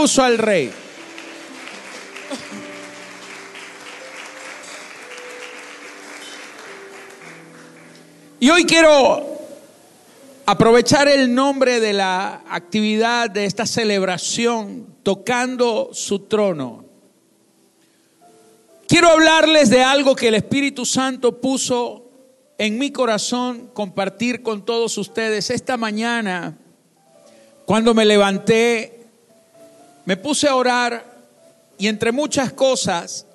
Aplauso al rey. Y hoy quiero aprovechar el nombre de la actividad de esta celebración, tocando su trono. Quiero hablarles de algo que el Espíritu Santo puso en mi corazón compartir con todos ustedes esta mañana. Cuando me levanté, me puse a orar y entre muchas cosas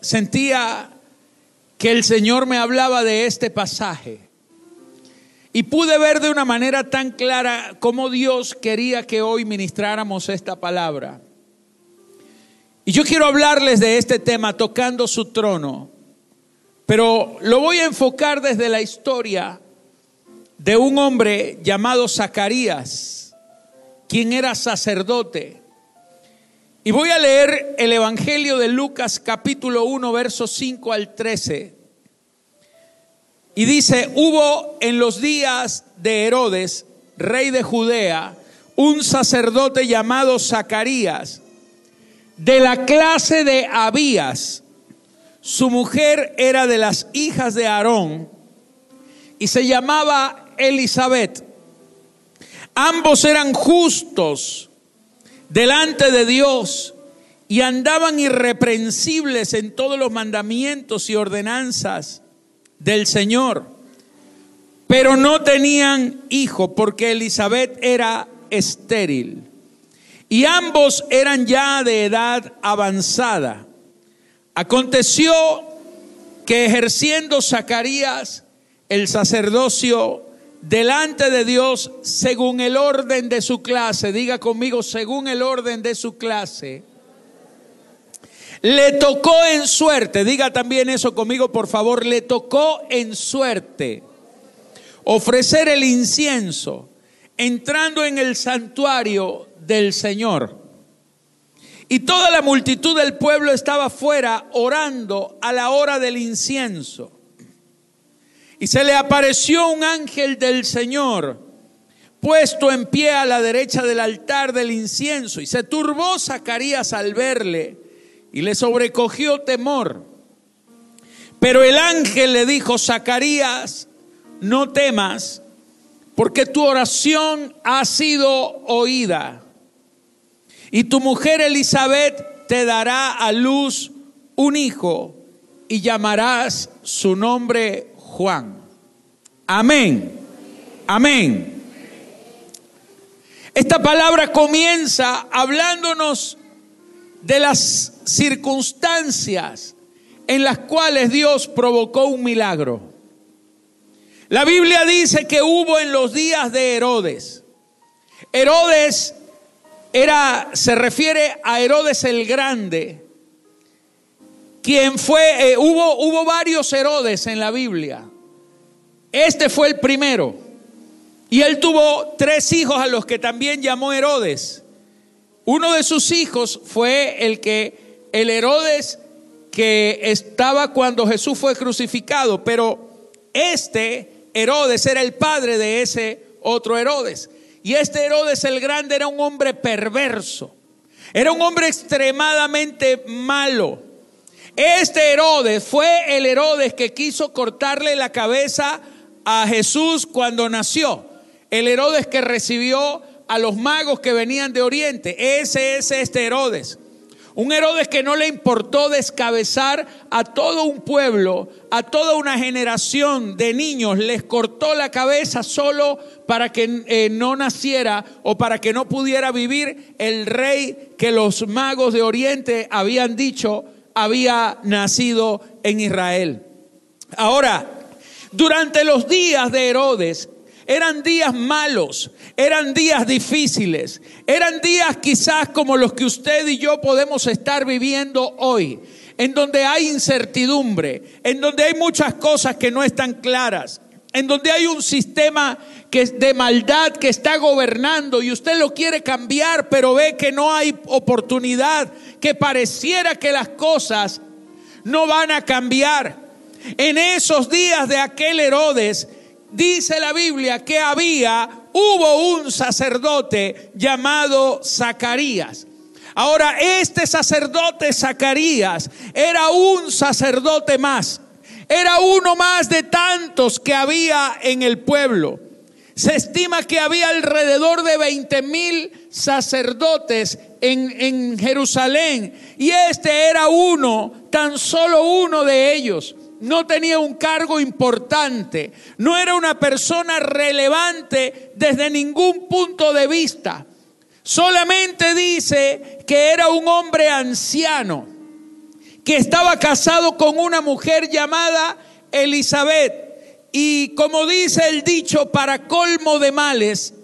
sentía que el Señor me hablaba de este pasaje. Y pude ver de una manera tan clara cómo Dios quería que hoy ministráramos esta palabra. Y yo quiero hablarles de este tema, tocando su trono, pero lo voy a enfocar desde la historia de un hombre llamado Zacarías, quien era sacerdote. Y voy a leer el Evangelio de Lucas capítulo 1, versos 5 al 13. Y dice, hubo en los días de Herodes, rey de Judea, un sacerdote llamado Zacarías, de la clase de Abías. Su mujer era de las hijas de Aarón y se llamaba Elizabeth. Ambos eran justos delante de Dios y andaban irreprensibles en todos los mandamientos y ordenanzas del Señor, pero no tenían hijo porque Elizabeth era estéril. Y ambos eran ya de edad avanzada. Aconteció que ejerciendo Zacarías el sacerdocio delante de Dios según el orden de su clase, diga conmigo, según el orden de su clase, le tocó en suerte, diga también eso conmigo por favor, le tocó en suerte ofrecer el incienso entrando en el santuario del Señor. Y toda la multitud del pueblo estaba fuera orando a la hora del incienso. Y se le apareció un ángel del Señor puesto en pie a la derecha del altar del incienso. Y se turbó Zacarías al verle y le sobrecogió temor. Pero el ángel le dijo, Zacarías, no temas, porque tu oración ha sido oída. Y tu mujer Elizabeth te dará a luz un hijo y llamarás su nombre Juan. Amén. Amén. Esta palabra comienza hablándonos de las circunstancias en las cuales Dios provocó un milagro. La Biblia dice que hubo en los días de Herodes. Herodes era, se refiere a Herodes el Grande, quien fue, eh, hubo, hubo varios Herodes en la Biblia. Este fue el primero. Y él tuvo tres hijos a los que también llamó Herodes. Uno de sus hijos fue el que, el Herodes que estaba cuando Jesús fue crucificado, pero este Herodes era el padre de ese otro Herodes. Y este Herodes el Grande era un hombre perverso, era un hombre extremadamente malo. Este Herodes fue el Herodes que quiso cortarle la cabeza a Jesús cuando nació. El Herodes que recibió a los magos que venían de Oriente. Ese es este Herodes. Un Herodes que no le importó descabezar a todo un pueblo, a toda una generación de niños, les cortó la cabeza solo para que eh, no naciera o para que no pudiera vivir el rey que los magos de Oriente habían dicho había nacido en Israel. Ahora, durante los días de Herodes, eran días malos, eran días difíciles, eran días quizás como los que usted y yo podemos estar viviendo hoy, en donde hay incertidumbre, en donde hay muchas cosas que no están claras, en donde hay un sistema que de maldad que está gobernando y usted lo quiere cambiar, pero ve que no hay oportunidad, que pareciera que las cosas no van a cambiar. En esos días de aquel Herodes, dice la Biblia que había hubo un sacerdote llamado Zacarías. Ahora, este sacerdote Zacarías era un sacerdote más. Era uno más de tantos que había en el pueblo. Se estima que había alrededor de 20 mil sacerdotes en, en, Jerusalén y este era uno, tan solo uno de ellos. No tenía un cargo importante, no era una persona relevante desde ningún punto de vista. Solamente dice que era un hombre anciano, que estaba casado con una mujer llamada Elizabeth. Y como dice el dicho, para colmo de males,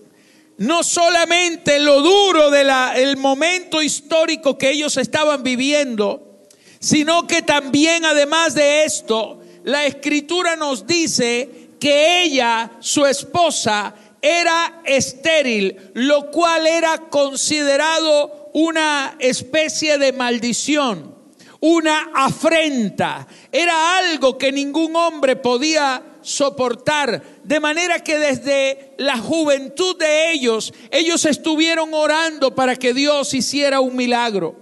no solamente lo duro del momento histórico que ellos estaban viviendo, sino que también además de esto, la escritura nos dice que ella, su esposa, era estéril, lo cual era considerado una especie de maldición, una afrenta, era algo que ningún hombre podía soportar, de manera que desde la juventud de ellos, ellos estuvieron orando para que Dios hiciera un milagro.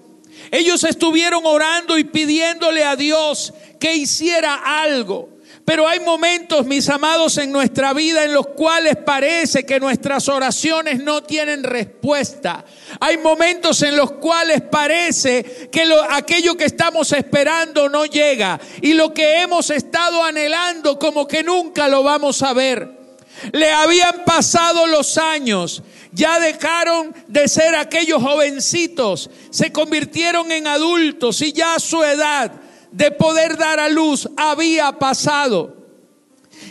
Ellos estuvieron orando y pidiéndole a Dios que hiciera algo. Pero hay momentos, mis amados, en nuestra vida en los cuales parece que nuestras oraciones no tienen respuesta. Hay momentos en los cuales parece que aquello que estamos esperando no llega y lo que hemos estado anhelando como que nunca lo vamos a ver. Le habían pasado los años, ya dejaron de ser aquellos jovencitos, se convirtieron en adultos y ya su edad de poder dar a luz había pasado.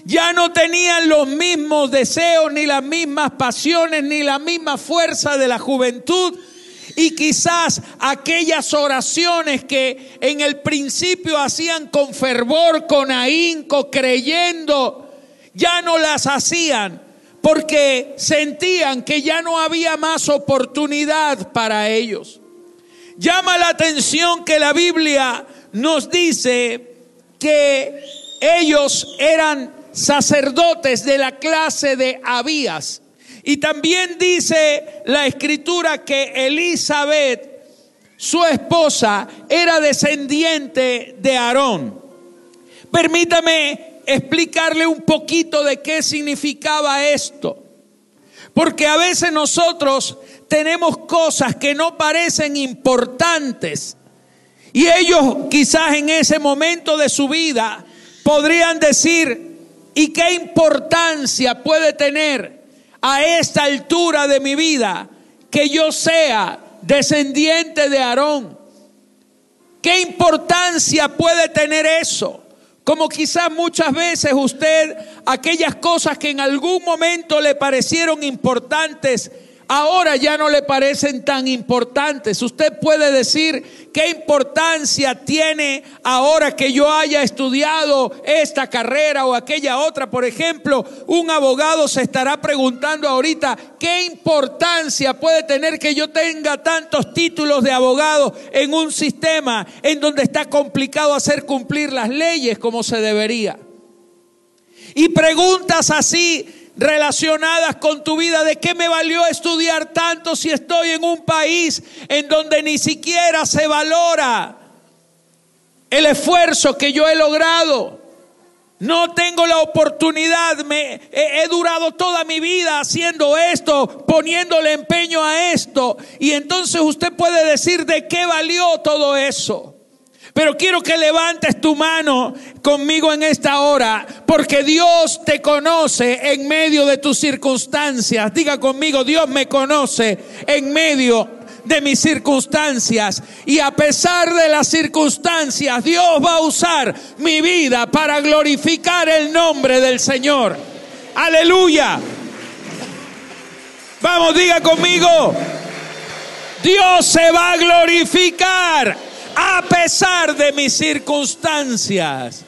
Ya no tenían los mismos deseos, ni las mismas pasiones, ni la misma fuerza de la juventud. Y quizás aquellas oraciones que en el principio hacían con fervor, con ahínco, creyendo, ya no las hacían porque sentían que ya no había más oportunidad para ellos. Llama la atención que la Biblia nos dice que ellos eran sacerdotes de la clase de Abías. Y también dice la escritura que Elizabeth, su esposa, era descendiente de Aarón. Permítame explicarle un poquito de qué significaba esto. Porque a veces nosotros tenemos cosas que no parecen importantes, y ellos quizás en ese momento de su vida podrían decir, ¿y qué importancia puede tener a esta altura de mi vida que yo sea descendiente de Aarón? ¿Qué importancia puede tener eso? Como quizás muchas veces usted, aquellas cosas que en algún momento le parecieron importantes, ahora ya no le parecen tan importantes. Usted puede decir qué importancia tiene ahora que yo haya estudiado esta carrera o aquella otra. Por ejemplo, un abogado se estará preguntando ahorita qué importancia puede tener que yo tenga tantos títulos de abogado en un sistema en donde está complicado hacer cumplir las leyes como se debería. Y preguntas así relacionadas con tu vida. ¿De qué me valió estudiar tanto si estoy en un país en donde ni siquiera se valora el esfuerzo que yo he logrado? No tengo la oportunidad, me he, he, durado toda mi vida haciendo esto, poniéndole empeño a esto. Y entonces usted puede decir de qué valió todo eso. Pero quiero que levantes tu mano conmigo en esta hora, porque Dios te conoce en medio de tus circunstancias. Diga conmigo, Dios me conoce en medio de mis circunstancias. Y a pesar de las circunstancias, Dios va a usar mi vida para glorificar el nombre del Señor. Aleluya. Vamos, diga conmigo. Dios se va a glorificar a pesar de mis circunstancias.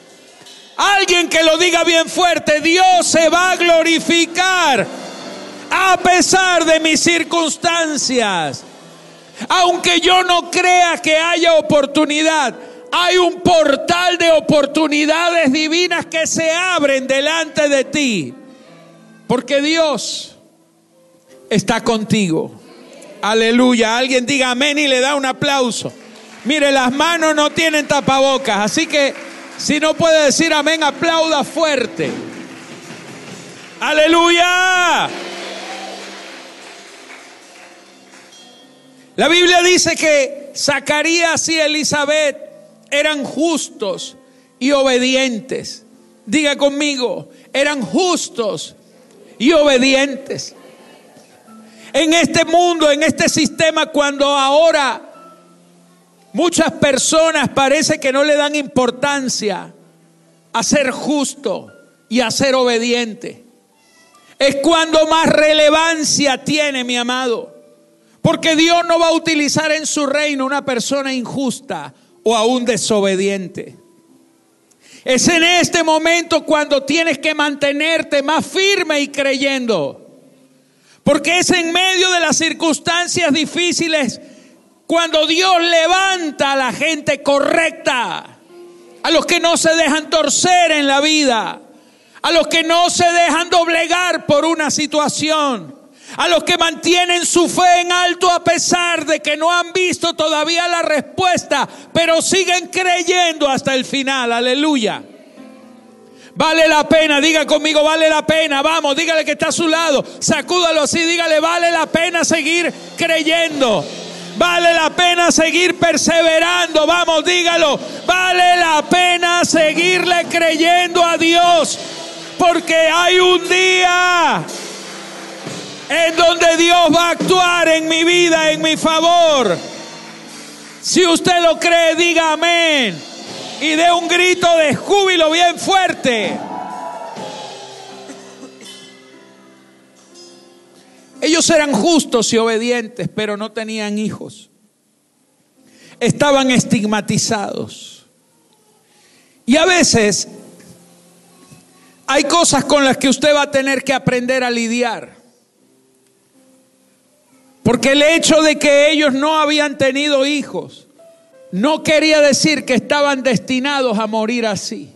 Alguien que lo diga bien fuerte, Dios se va a glorificar a pesar de mis circunstancias. Aunque yo no crea que haya oportunidad, hay un portal de oportunidades divinas que se abren delante de ti. Porque Dios está contigo. Aleluya. Alguien diga amén y le da un aplauso. Mire, las manos no tienen tapabocas, así que si no puede decir amén, aplauda fuerte. Aleluya. La Biblia dice que Zacarías y Elizabeth eran justos y obedientes. Diga conmigo, eran justos y obedientes. En este mundo, en este sistema, cuando ahora muchas personas parece que no le dan importancia a ser justo y a ser obediente, es cuando más relevancia tiene, mi amado. Porque Dios no va a utilizar en su reino una persona injusta o aún desobediente. Es en este momento cuando tienes que mantenerte más firme y creyendo. Porque es en medio de las circunstancias difíciles cuando Dios levanta a la gente correcta, a los que no se dejan torcer en la vida, a los que no se dejan doblegar por una situación, a los que mantienen su fe en alto a pesar de que no han visto todavía la respuesta, pero siguen creyendo hasta el final. Aleluya. Vale la pena, diga conmigo, vale la pena. Vamos, dígale que está a su lado. Sacúdalo así, dígale, vale la pena seguir creyendo. Vale la pena seguir perseverando. Vamos, dígalo. Vale la pena seguirle creyendo a Dios. Porque hay un día en donde Dios va a actuar en mi vida, en mi favor. Si usted lo cree, diga amén. Y dé un grito de júbilo bien fuerte. Ellos eran justos y obedientes, pero no tenían hijos. Estaban estigmatizados. Y a veces hay cosas con las que usted va a tener que aprender a lidiar. Porque el hecho de que ellos no habían tenido hijos no quería decir que estaban destinados a morir así.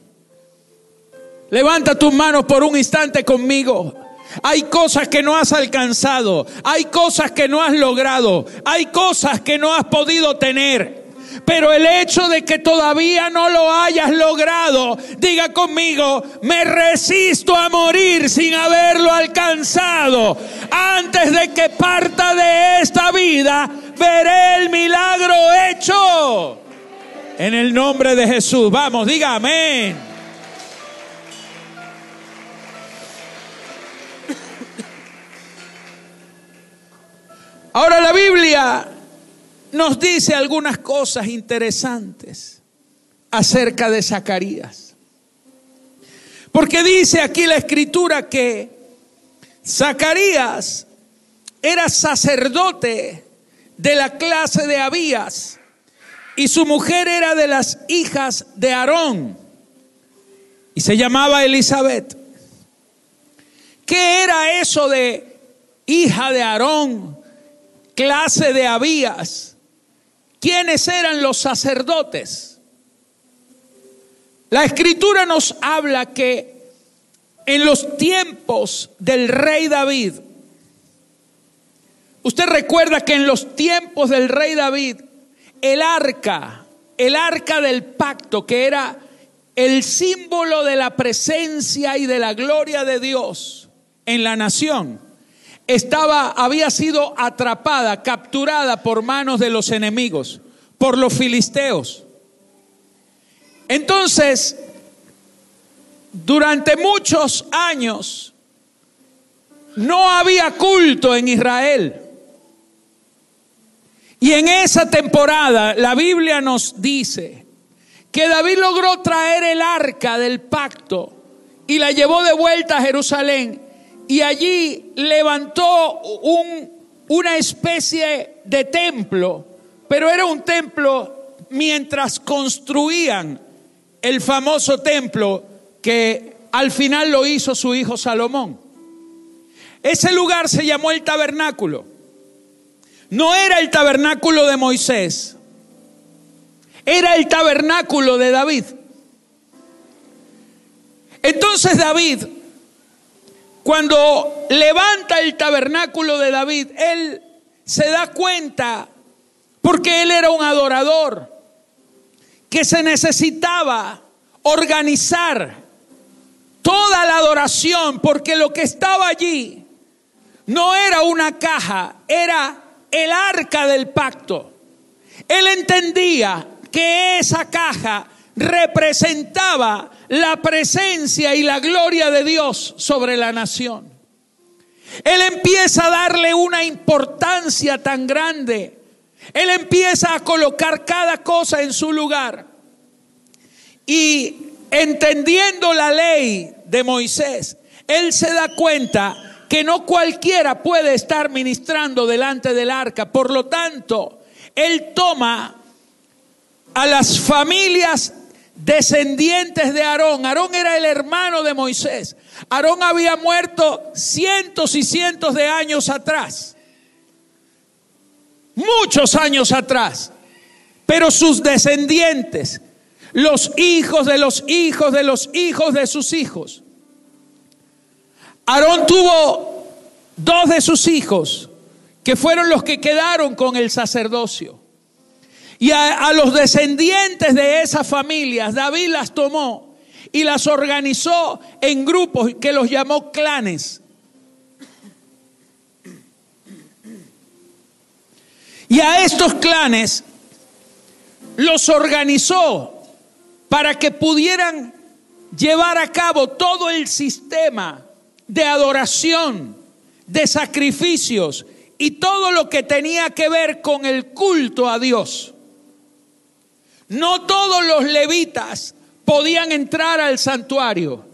Levanta tus manos por un instante conmigo. Hay cosas que no has alcanzado, hay cosas que no has logrado, hay cosas que no has podido tener. Pero el hecho de que todavía no lo hayas logrado, diga conmigo, me resisto a morir sin haberlo alcanzado. Antes de que parta de esta vida, veré el milagro hecho. En el nombre de Jesús. Vamos, diga amén. Ahora la Biblia nos dice algunas cosas interesantes acerca de Zacarías. Porque dice aquí la escritura que Zacarías era sacerdote de la clase de Abías y su mujer era de las hijas de Aarón y se llamaba Elizabeth. ¿Qué era eso de hija de Aarón, clase de Abías? ¿Quiénes eran los sacerdotes? La escritura nos habla que en los tiempos del rey David, usted recuerda que en los tiempos del rey David, el arca, el arca del pacto, que era el símbolo de la presencia y de la gloria de Dios en la nación, estaba, había sido atrapada, capturada por manos de los enemigos, por los filisteos. Entonces, durante muchos años, no había culto en Israel. Y en esa temporada la Biblia nos dice que David logró traer el arca del pacto y la llevó de vuelta a Jerusalén y allí levantó un, una especie de templo, pero era un templo mientras construían el famoso templo que al final lo hizo su hijo Salomón. Ese lugar se llamó el tabernáculo. No era el tabernáculo de Moisés, era el tabernáculo de David. Entonces David cuando levanta el tabernáculo de David, él se da cuenta, porque él era un adorador, que se necesitaba organizar toda la adoración, porque lo que estaba allí no era una caja, era el arca del pacto. Él entendía que esa caja representaba la presencia y la gloria de Dios sobre la nación. Él empieza a darle una importancia tan grande. Él empieza a colocar cada cosa en su lugar. Y entendiendo la ley de Moisés, él se da cuenta que no cualquiera puede estar ministrando delante del arca. Por lo tanto, él toma a las familias descendientes de Aarón. Aarón era el hermano de Moisés. Aarón había muerto cientos y cientos de años atrás. Muchos años atrás. Pero sus descendientes, los hijos de los hijos de los hijos de sus hijos. Aarón tuvo dos de sus hijos que fueron los que quedaron con el sacerdocio. Y a, los descendientes de esas familias, David las tomó y las organizó en grupos que los llamó clanes. Y a estos clanes los organizó para que pudieran llevar a cabo todo el sistema de adoración, de sacrificios y todo lo que tenía que ver con el culto a Dios. No todos los levitas podían entrar al santuario.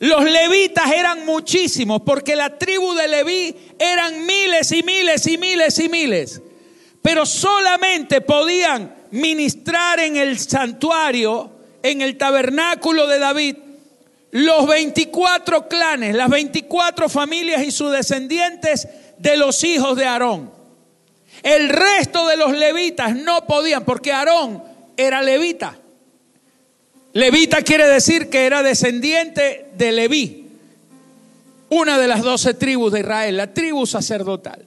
Los levitas eran muchísimos porque la tribu de Leví eran miles y miles y miles y miles. Pero solamente podían ministrar en el santuario, en el tabernáculo de David, los 24 clanes, las 24 familias y sus descendientes de los hijos de Aarón. El resto de los levitas no podían porque Aarón era levita. Levita quiere decir que era descendiente de Leví, una de las doce tribus de Israel, la tribu sacerdotal.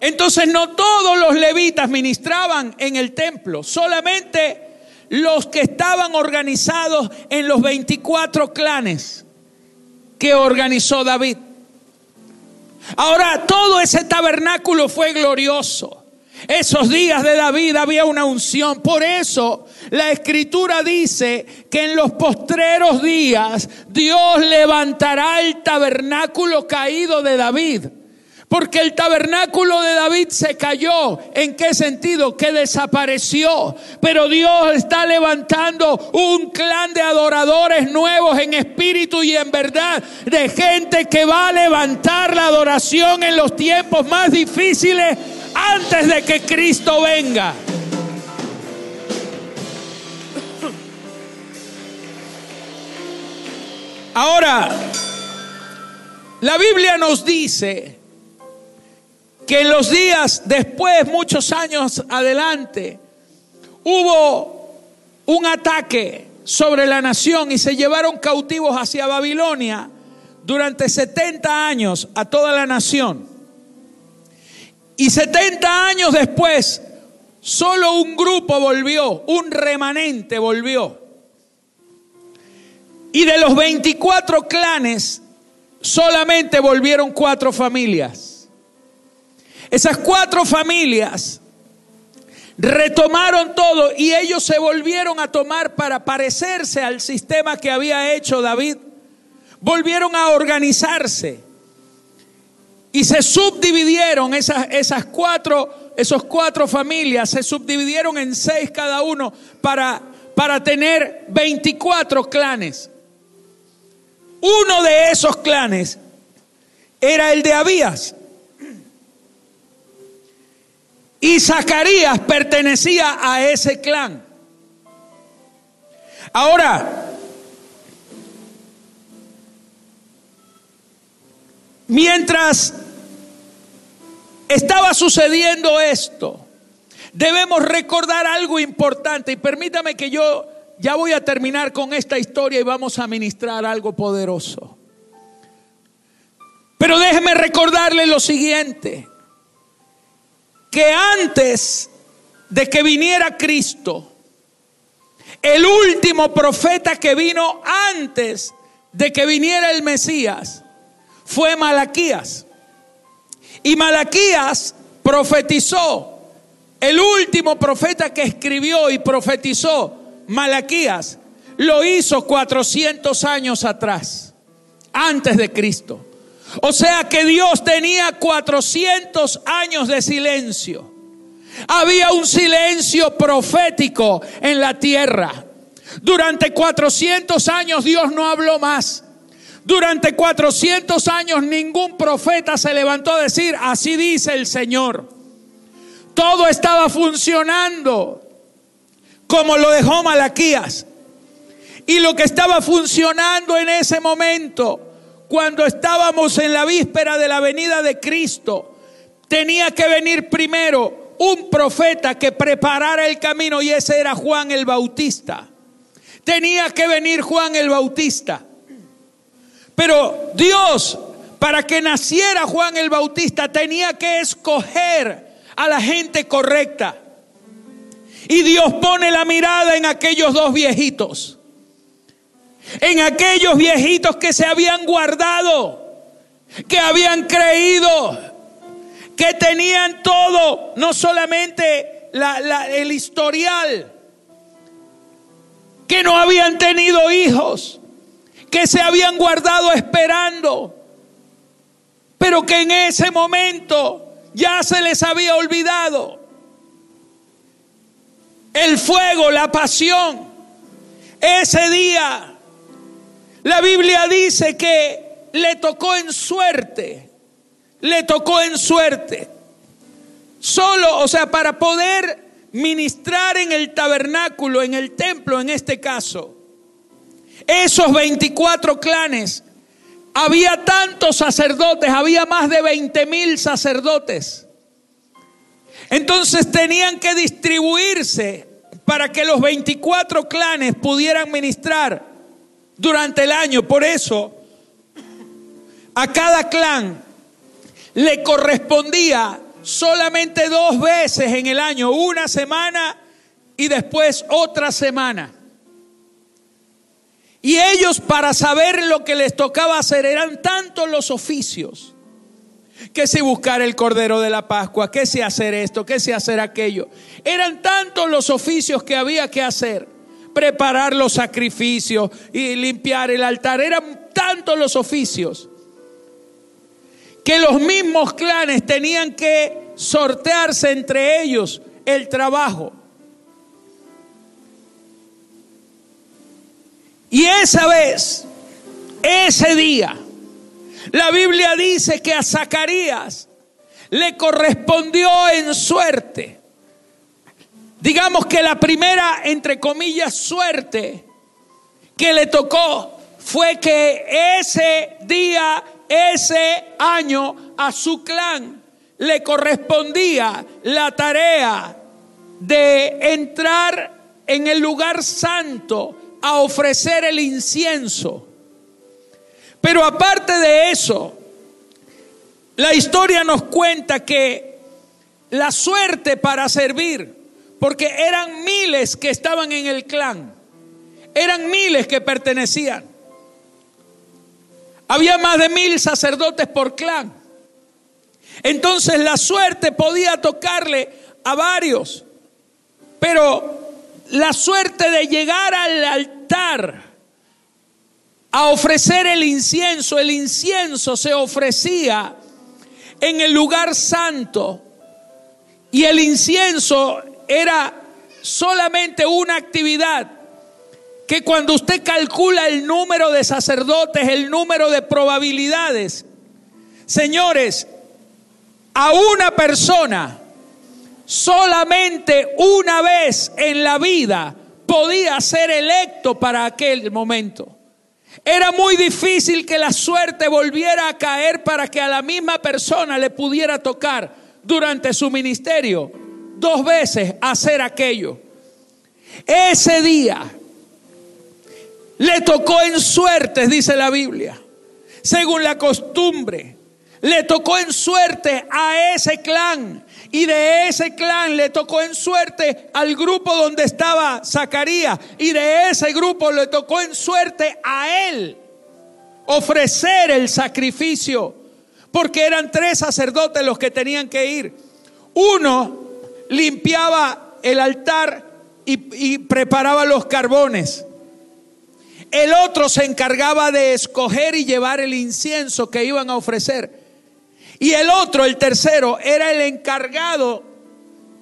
Entonces no todos los levitas ministraban en el templo, solamente los que estaban organizados en los 24 clanes que organizó David. Ahora, todo ese tabernáculo fue glorioso. Esos días de David había una unción. Por eso la escritura dice que en los postreros días Dios levantará el tabernáculo caído de David. Porque el tabernáculo de David se cayó. ¿En qué sentido? Que desapareció. Pero Dios está levantando un clan de adoradores nuevos en espíritu y en verdad. De gente que va a levantar la adoración en los tiempos más difíciles antes de que Cristo venga. Ahora, la Biblia nos dice que en los días después, muchos años adelante, hubo un ataque sobre la nación y se llevaron cautivos hacia Babilonia durante 70 años a toda la nación. Y 70 años después, solo un grupo volvió, un remanente volvió. Y de los 24 clanes, solamente volvieron cuatro familias. Esas cuatro familias retomaron todo y ellos se volvieron a tomar para parecerse al sistema que había hecho David. Volvieron a organizarse. Y se subdividieron esas, esas cuatro, esos cuatro familias, se subdividieron en seis cada uno para, para tener 24 clanes. Uno de esos clanes era el de Abías. Y Zacarías pertenecía a ese clan. Ahora, mientras estaba sucediendo esto, debemos recordar algo importante. Y permítame que yo ya voy a terminar con esta historia y vamos a ministrar algo poderoso. Pero déjeme recordarle lo siguiente, que antes de que viniera Cristo, el último profeta que vino antes de que viniera el Mesías fue Malaquías. Y Malaquías profetizó, el último profeta que escribió y profetizó, Malaquías, lo hizo 400 años atrás, antes de Cristo. O sea que Dios tenía 400 años de silencio. Había un silencio profético en la tierra. Durante 400 años Dios no habló más. Durante 400 años ningún profeta se levantó a decir, así dice el Señor. Todo estaba funcionando como lo dejó Malaquías. Y lo que estaba funcionando en ese momento, cuando estábamos en la víspera de la venida de Cristo, tenía que venir primero un profeta que preparara el camino y ese era Juan el Bautista. Tenía que venir Juan el Bautista. Pero Dios, para que naciera Juan el Bautista, tenía que escoger a la gente correcta. Y Dios pone la mirada en aquellos dos viejitos. En aquellos viejitos que se habían guardado, que habían creído, que tenían todo, no solamente el historial, que no habían tenido hijos, que se habían guardado esperando, pero que en ese momento ya se les había olvidado. El fuego, la pasión, ese día, la Biblia dice que le tocó en suerte, le tocó en suerte. Solo, o sea, para poder ministrar en el tabernáculo, en el templo en este caso, esos 24 clanes, había tantos sacerdotes, había más de 20 mil sacerdotes. Entonces tenían que distribuirse para que los 24 clanes pudieran ministrar durante el año. Por eso, a cada clan le correspondía solamente dos veces en el año, una semana y después otra semana. Y ellos para saber lo que les tocaba hacer eran tantos los oficios, que si buscar el cordero de la Pascua, que si hacer esto, que si hacer aquello. Eran tantos los oficios que había que hacer. Preparar los sacrificios y limpiar el altar. Eran tantos los oficios que los mismos clanes tenían que sortearse entre ellos el trabajo. Y esa vez, ese día, la Biblia dice que a Zacarías le correspondió en suerte. Digamos que la primera, entre comillas, suerte que le tocó fue que ese día, ese año, a su clan le correspondía la tarea de entrar en el lugar santo a ofrecer el incienso. Pero aparte de eso, la historia nos cuenta que la suerte para servir, porque eran miles que estaban en el clan, eran miles que pertenecían. Había más de mil sacerdotes por clan. Entonces la suerte podía tocarle a varios, pero la suerte de llegar al altar a ofrecer el incienso. El incienso se ofrecía en el lugar santo y el incienso era solamente una actividad que cuando usted calcula el número de sacerdotes, el número de probabilidades, señores, a una persona solamente una vez en la vida podía ser electo para aquel momento. Era muy difícil que la suerte volviera a caer para que a la misma persona le pudiera tocar durante su ministerio dos veces hacer aquello. Ese día le tocó en suertes, dice la Biblia, según la costumbre le tocó en suerte a ese clan. Y de ese clan le tocó en suerte al grupo donde estaba Zacarías. Y de ese grupo le tocó en suerte a él ofrecer el sacrificio. Porque eran tres sacerdotes los que tenían que ir. Uno limpiaba el altar y, y preparaba los carbones. El otro se encargaba de escoger y llevar el incienso que iban a ofrecer. Y el otro, el tercero, era el encargado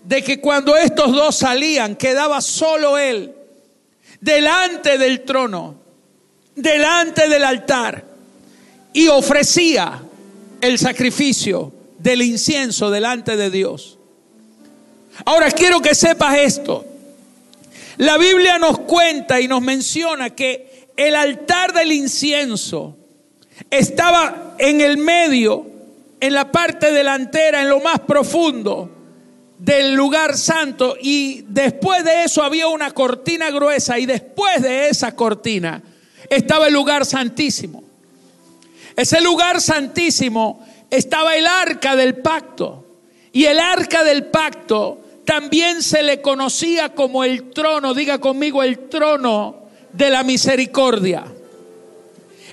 de que cuando estos dos salían, quedaba solo él delante del trono, delante del altar, y ofrecía el sacrificio del incienso delante de Dios. Ahora quiero que sepas esto. La Biblia nos cuenta y nos menciona que el altar del incienso estaba en el medio en la parte delantera, en lo más profundo del lugar santo. Y después de eso había una cortina gruesa y después de esa cortina estaba el lugar santísimo. Ese lugar santísimo estaba el arca del pacto. Y el arca del pacto también se le conocía como el trono, diga conmigo, el trono de la misericordia.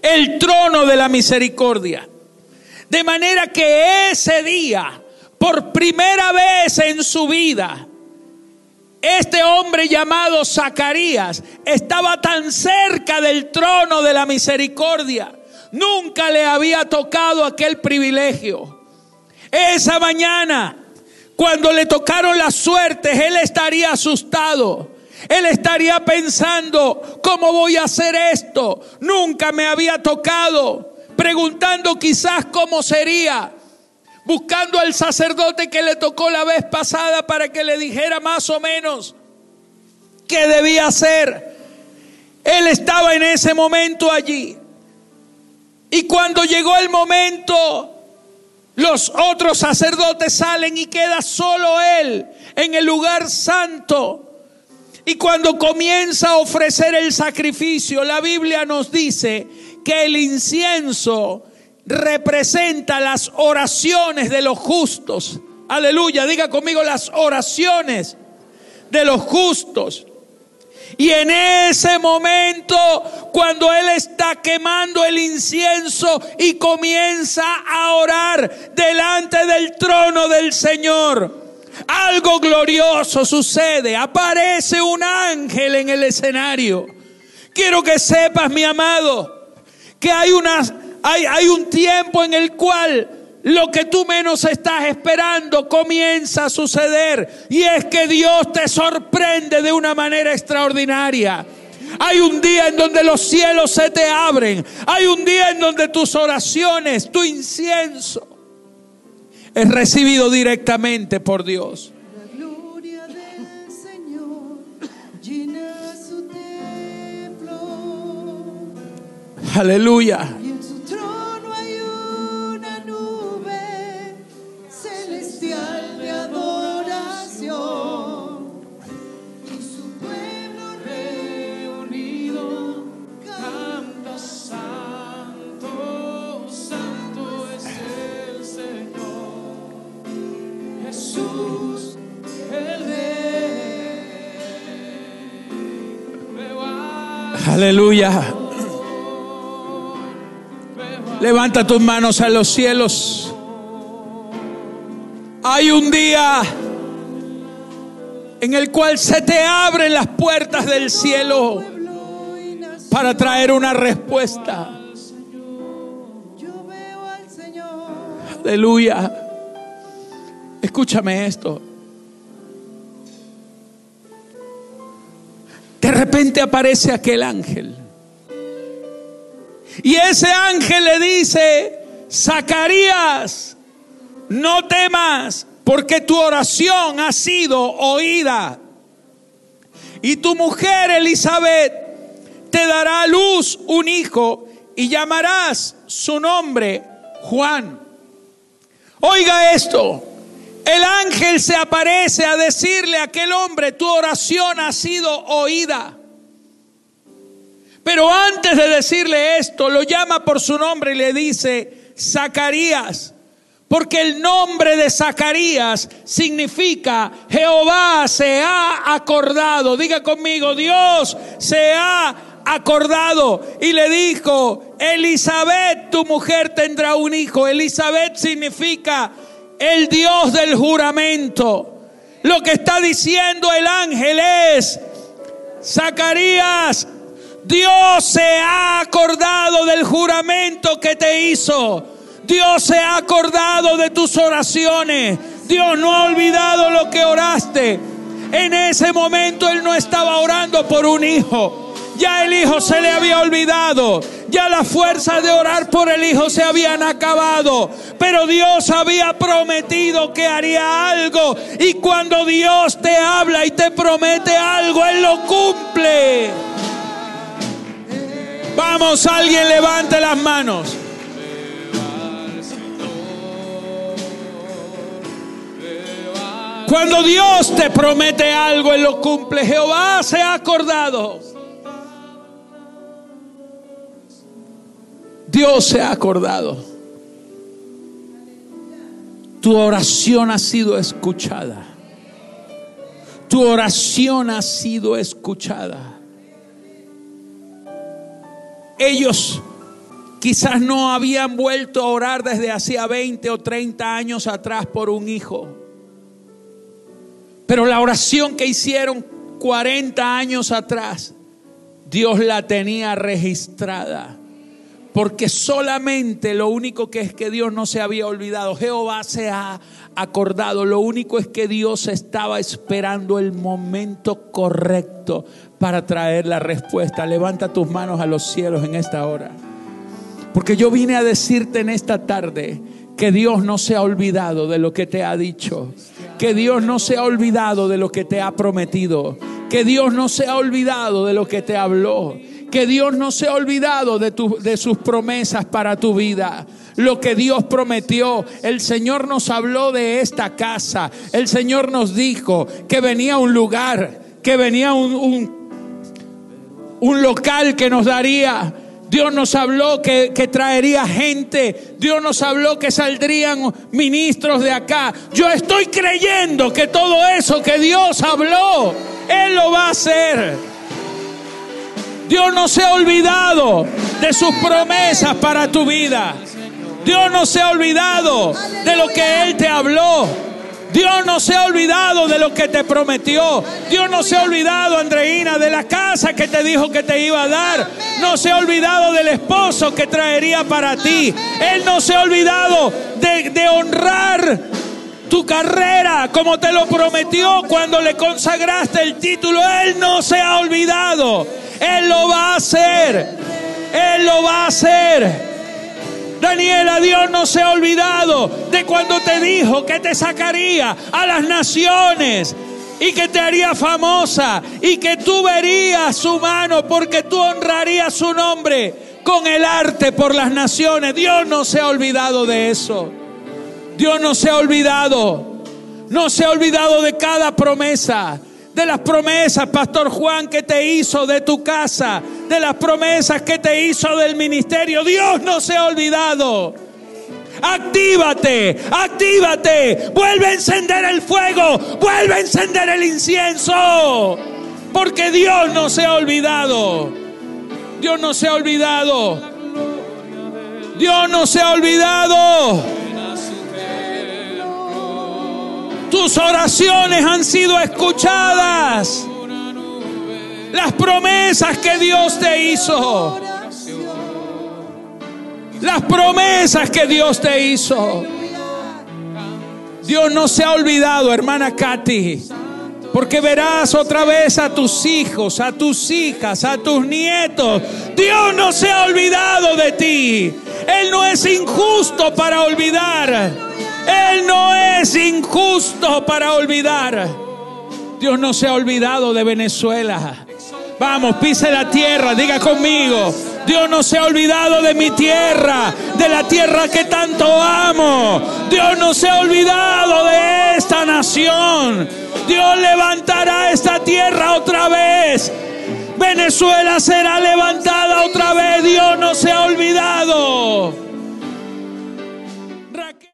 El trono de la misericordia. De manera que ese día, por primera vez en su vida, este hombre llamado Zacarías estaba tan cerca del trono de la misericordia. Nunca le había tocado aquel privilegio. Esa mañana, cuando le tocaron las suertes, él estaría asustado. Él estaría pensando, ¿cómo voy a hacer esto? Nunca me había tocado preguntando quizás cómo sería, buscando al sacerdote que le tocó la vez pasada para que le dijera más o menos qué debía hacer. Él estaba en ese momento allí. Y cuando llegó el momento, los otros sacerdotes salen y queda solo él en el lugar santo. Y cuando comienza a ofrecer el sacrificio, la Biblia nos dice que el incienso representa las oraciones de los justos. Aleluya, diga conmigo las oraciones de los justos. Y en ese momento, cuando Él está quemando el incienso y comienza a orar delante del trono del Señor, algo glorioso sucede. Aparece un ángel en el escenario. Quiero que sepas, mi amado, que hay, hay, hay un tiempo en el cual lo que tú menos estás esperando comienza a suceder. Y es que Dios te sorprende de una manera extraordinaria. Hay un día en donde los cielos se te abren. Hay un día en donde tus oraciones, tu incienso, es recibido directamente por Dios. Aleluya. Aleluya. Levanta tus manos a los cielos. Hay un día en el cual se te abren las puertas del cielo para traer una respuesta. Aleluya. Escúchame esto. Repente aparece aquel ángel. Y ese ángel le dice, Zacarías, no temas, porque tu oración ha sido oída. Y tu mujer Elizabeth te dará a luz un hijo y llamarás su nombre Juan. Oiga esto, el ángel se aparece a decirle a aquel hombre, tu oración ha sido oída. Pero antes de decirle esto, lo llama por su nombre y le dice, Zacarías, Porque el nombre de Zacarías significa Jehová se ha acordado. Diga conmigo, Dios se ha acordado. Y le dijo, Elizabeth, tu mujer tendrá un hijo. Elizabeth significa el Dios del juramento. Lo que está diciendo el ángel es, Zacarías, Dios se ha acordado del juramento que te hizo. Dios se ha acordado de tus oraciones. Dios no ha olvidado lo que oraste. En ese momento él no estaba orando por un hijo. Ya el hijo se le había olvidado. Ya las fuerzas de orar por el hijo se habían acabado. Pero Dios había prometido que haría algo. Y cuando Dios te habla y te promete algo, Él lo cumple. Vamos, alguien levante las manos. Cuando Dios te promete algo, Él lo cumple. Jehová se ha acordado. Dios se ha acordado. Tu oración ha sido escuchada. Tu oración ha sido escuchada. Ellos quizás no habían vuelto a orar desde hacía 20 o 30 años atrás por un hijo. Pero la oración que hicieron 40 años atrás, Dios la tenía registrada. Porque solamente lo único que es que Dios no se había olvidado, Jehová se ha acordado, lo único es que Dios estaba esperando el momento correcto para traer la respuesta. Levanta tus manos a los cielos en esta hora. Porque yo vine a decirte en esta tarde que Dios no se ha olvidado de lo que te ha dicho que Dios no se ha olvidado de lo que te ha prometido. Que Dios no se ha olvidado de lo que te habló. Que Dios no se ha olvidado de, de sus promesas para tu vida lo que Dios prometió. El Señor nos habló de esta casa. El Señor nos dijo que venía un lugar, que venía un, un, un local que nos daría Dios nos habló que, traería gente. Dios nos habló que saldrían ministros de acá. Yo estoy creyendo que todo eso que Dios habló, Él lo va a hacer. Dios no se ha olvidado de sus promesas para tu vida. Dios no se ha olvidado de lo que Él te habló. Dios no se ha olvidado de lo que te prometió. Dios no se ha olvidado, Andreina, de la casa que te dijo que te iba a dar. No se ha olvidado del esposo que traería para ti. Él no se ha olvidado de, honrar tu carrera como te lo prometió cuando le consagraste el título. Él no se ha olvidado. Él lo va a hacer. Él lo va a hacer. Daniela, Dios no se ha olvidado de cuando te dijo que te sacaría a las naciones y que te haría famosa y que tú verías su mano porque tú honrarías su nombre con el arte por las naciones. Dios no se ha olvidado de eso. Dios no se ha olvidado. No se ha olvidado de cada promesa de las promesas, Pastor Juan, que te hizo de tu casa, de las promesas que te hizo del ministerio. Dios no se ha olvidado. Actívate, actívate, vuelve a encender el fuego, vuelve a encender el incienso, porque Dios no se ha olvidado. Dios no se ha olvidado. Dios no se ha olvidado. Tus oraciones han sido escuchadas. Las promesas que Dios te hizo. Las promesas que Dios te hizo. Dios no se ha olvidado, hermana Katy. Porque verás otra vez a tus hijos, a tus hijas, a tus nietos. Dios no se ha olvidado de ti. Él no es injusto para olvidar. Él no es injusto para olvidar. Dios no se ha olvidado de Venezuela. Vamos, pise la tierra, diga conmigo. Dios no se ha olvidado de mi tierra, de la tierra que tanto amo. Dios no se ha olvidado de esta nación. Dios levantará esta tierra otra vez. Venezuela será levantada otra vez. Dios